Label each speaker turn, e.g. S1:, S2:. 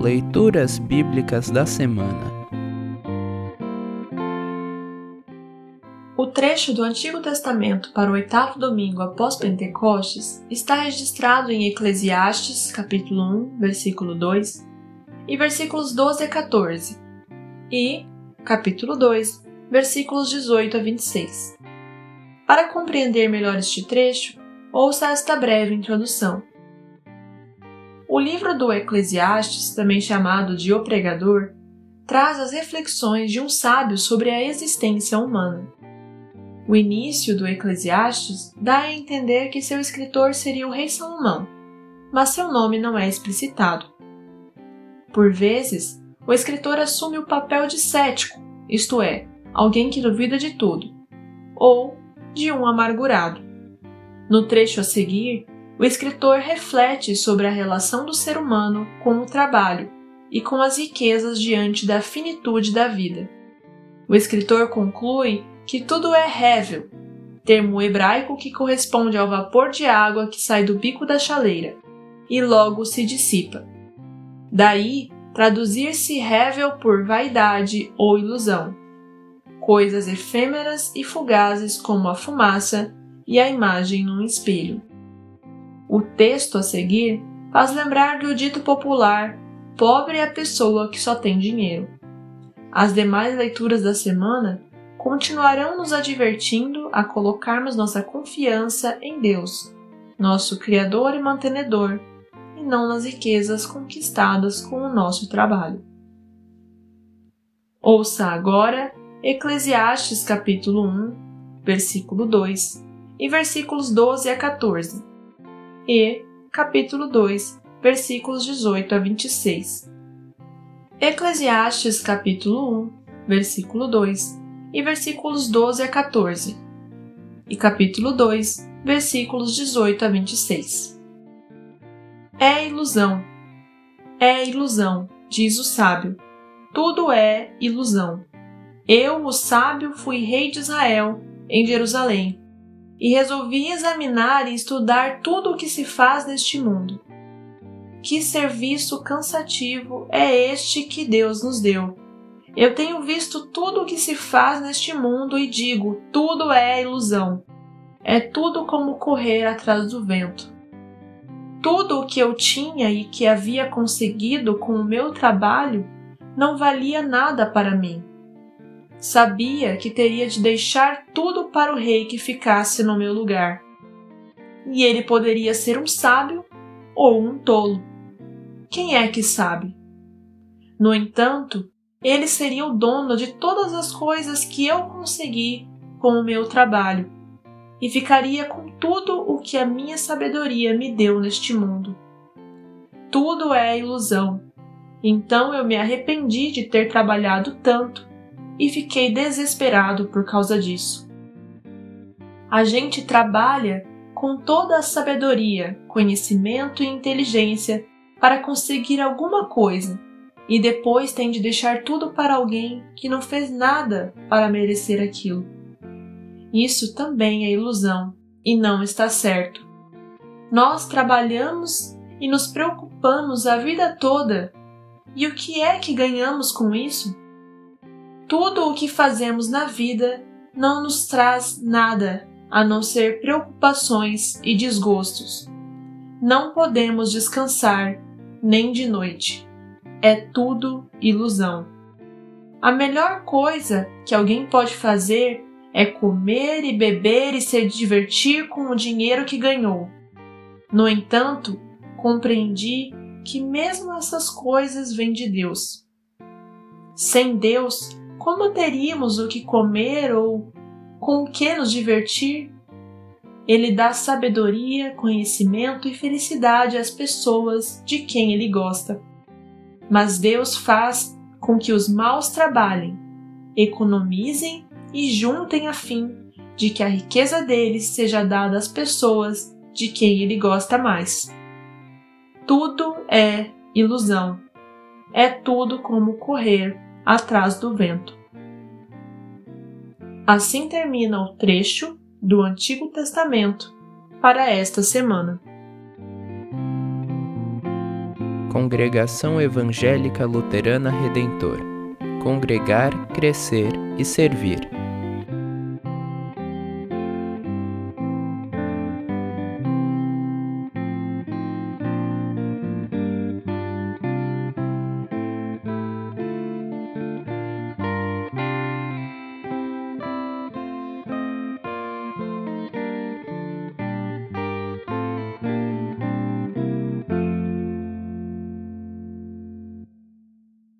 S1: Leituras Bíblicas da Semana
S2: O trecho do Antigo Testamento para o oitavo domingo após Pentecostes está registrado em Eclesiastes, capítulo 1, versículo 2, e versículos 12 a 14, e capítulo 2, versículos 18 a 26. Para compreender melhor este trecho, ouça esta breve introdução. O livro do Eclesiastes, também chamado de O Pregador, traz as reflexões de um sábio sobre a existência humana. O início do Eclesiastes dá a entender que seu escritor seria o rei Salomão, mas seu nome não é explicitado. Por vezes, o escritor assume o papel de cético, isto é, alguém que duvida de tudo, ou de um amargurado. No trecho a seguir, o escritor reflete sobre a relação do ser humano com o trabalho e com as riquezas diante da finitude da vida. O escritor conclui que tudo é rével, termo hebraico que corresponde ao vapor de água que sai do bico da chaleira e logo se dissipa. Daí, traduzir-se rével por vaidade ou ilusão, coisas efêmeras e fugazes como a fumaça e a imagem num espelho. O texto a seguir faz lembrar do dito popular: pobre é a pessoa que só tem dinheiro. As demais leituras da semana continuarão nos advertindo a colocarmos nossa confiança em Deus, nosso Criador e mantenedor, e não nas riquezas conquistadas com o nosso trabalho. Ouça agora Eclesiastes capítulo 1, versículo 2 e versículos 12 a 14 e capítulo 2, versículos 18 a 26. Eclesiastes capítulo 1, versículo 2 e versículos 12 a 14. E capítulo 2, versículos 18 a 26. É ilusão. É ilusão, diz o sábio. Tudo é ilusão. Eu, o sábio, fui rei de Israel, em Jerusalém e resolvi examinar e estudar tudo o que se faz neste mundo. Que serviço cansativo é este que Deus nos deu? Eu tenho visto tudo o que se faz neste mundo e digo: tudo é ilusão. É tudo como correr atrás do vento. Tudo o que eu tinha e que havia conseguido com o meu trabalho não valia nada para mim Sabia que teria de deixar tudo para o rei que ficasse no meu lugar. E ele poderia ser um sábio ou um tolo. Quem é que sabe? No entanto, ele seria o dono de todas as coisas que eu consegui com o meu trabalho e ficaria com tudo o que a minha sabedoria me deu neste mundo. Tudo é ilusão. Então eu me arrependi de ter trabalhado tanto e fiquei desesperado por causa disso. A gente trabalha com toda a sabedoria, conhecimento e inteligência para conseguir alguma coisa e depois tem de deixar tudo para alguém que não fez nada para merecer aquilo. Isso também é ilusão e não está certo. Nós trabalhamos e nos preocupamos a vida toda. E o que é que ganhamos com isso? Tudo o que fazemos na vida não nos traz nada a não ser preocupações e desgostos. Não podemos descansar nem de noite. É tudo ilusão. A melhor coisa que alguém pode fazer é comer e beber e se divertir com o dinheiro que ganhou. No entanto, compreendi que mesmo essas coisas vêm de Deus. Sem Deus, como teríamos o que comer ou com o que nos divertir? Ele dá sabedoria, conhecimento e felicidade às pessoas de quem ele gosta. Mas Deus faz com que os maus trabalhem, economizem e juntem a fim de que a riqueza deles seja dada às pessoas de quem ele gosta mais. Tudo é ilusão. É tudo como correr atrás do vento. Assim termina o trecho do Antigo Testamento para esta semana.
S1: Congregação Evangélica Luterana Redentor Congregar, Crescer e Servir.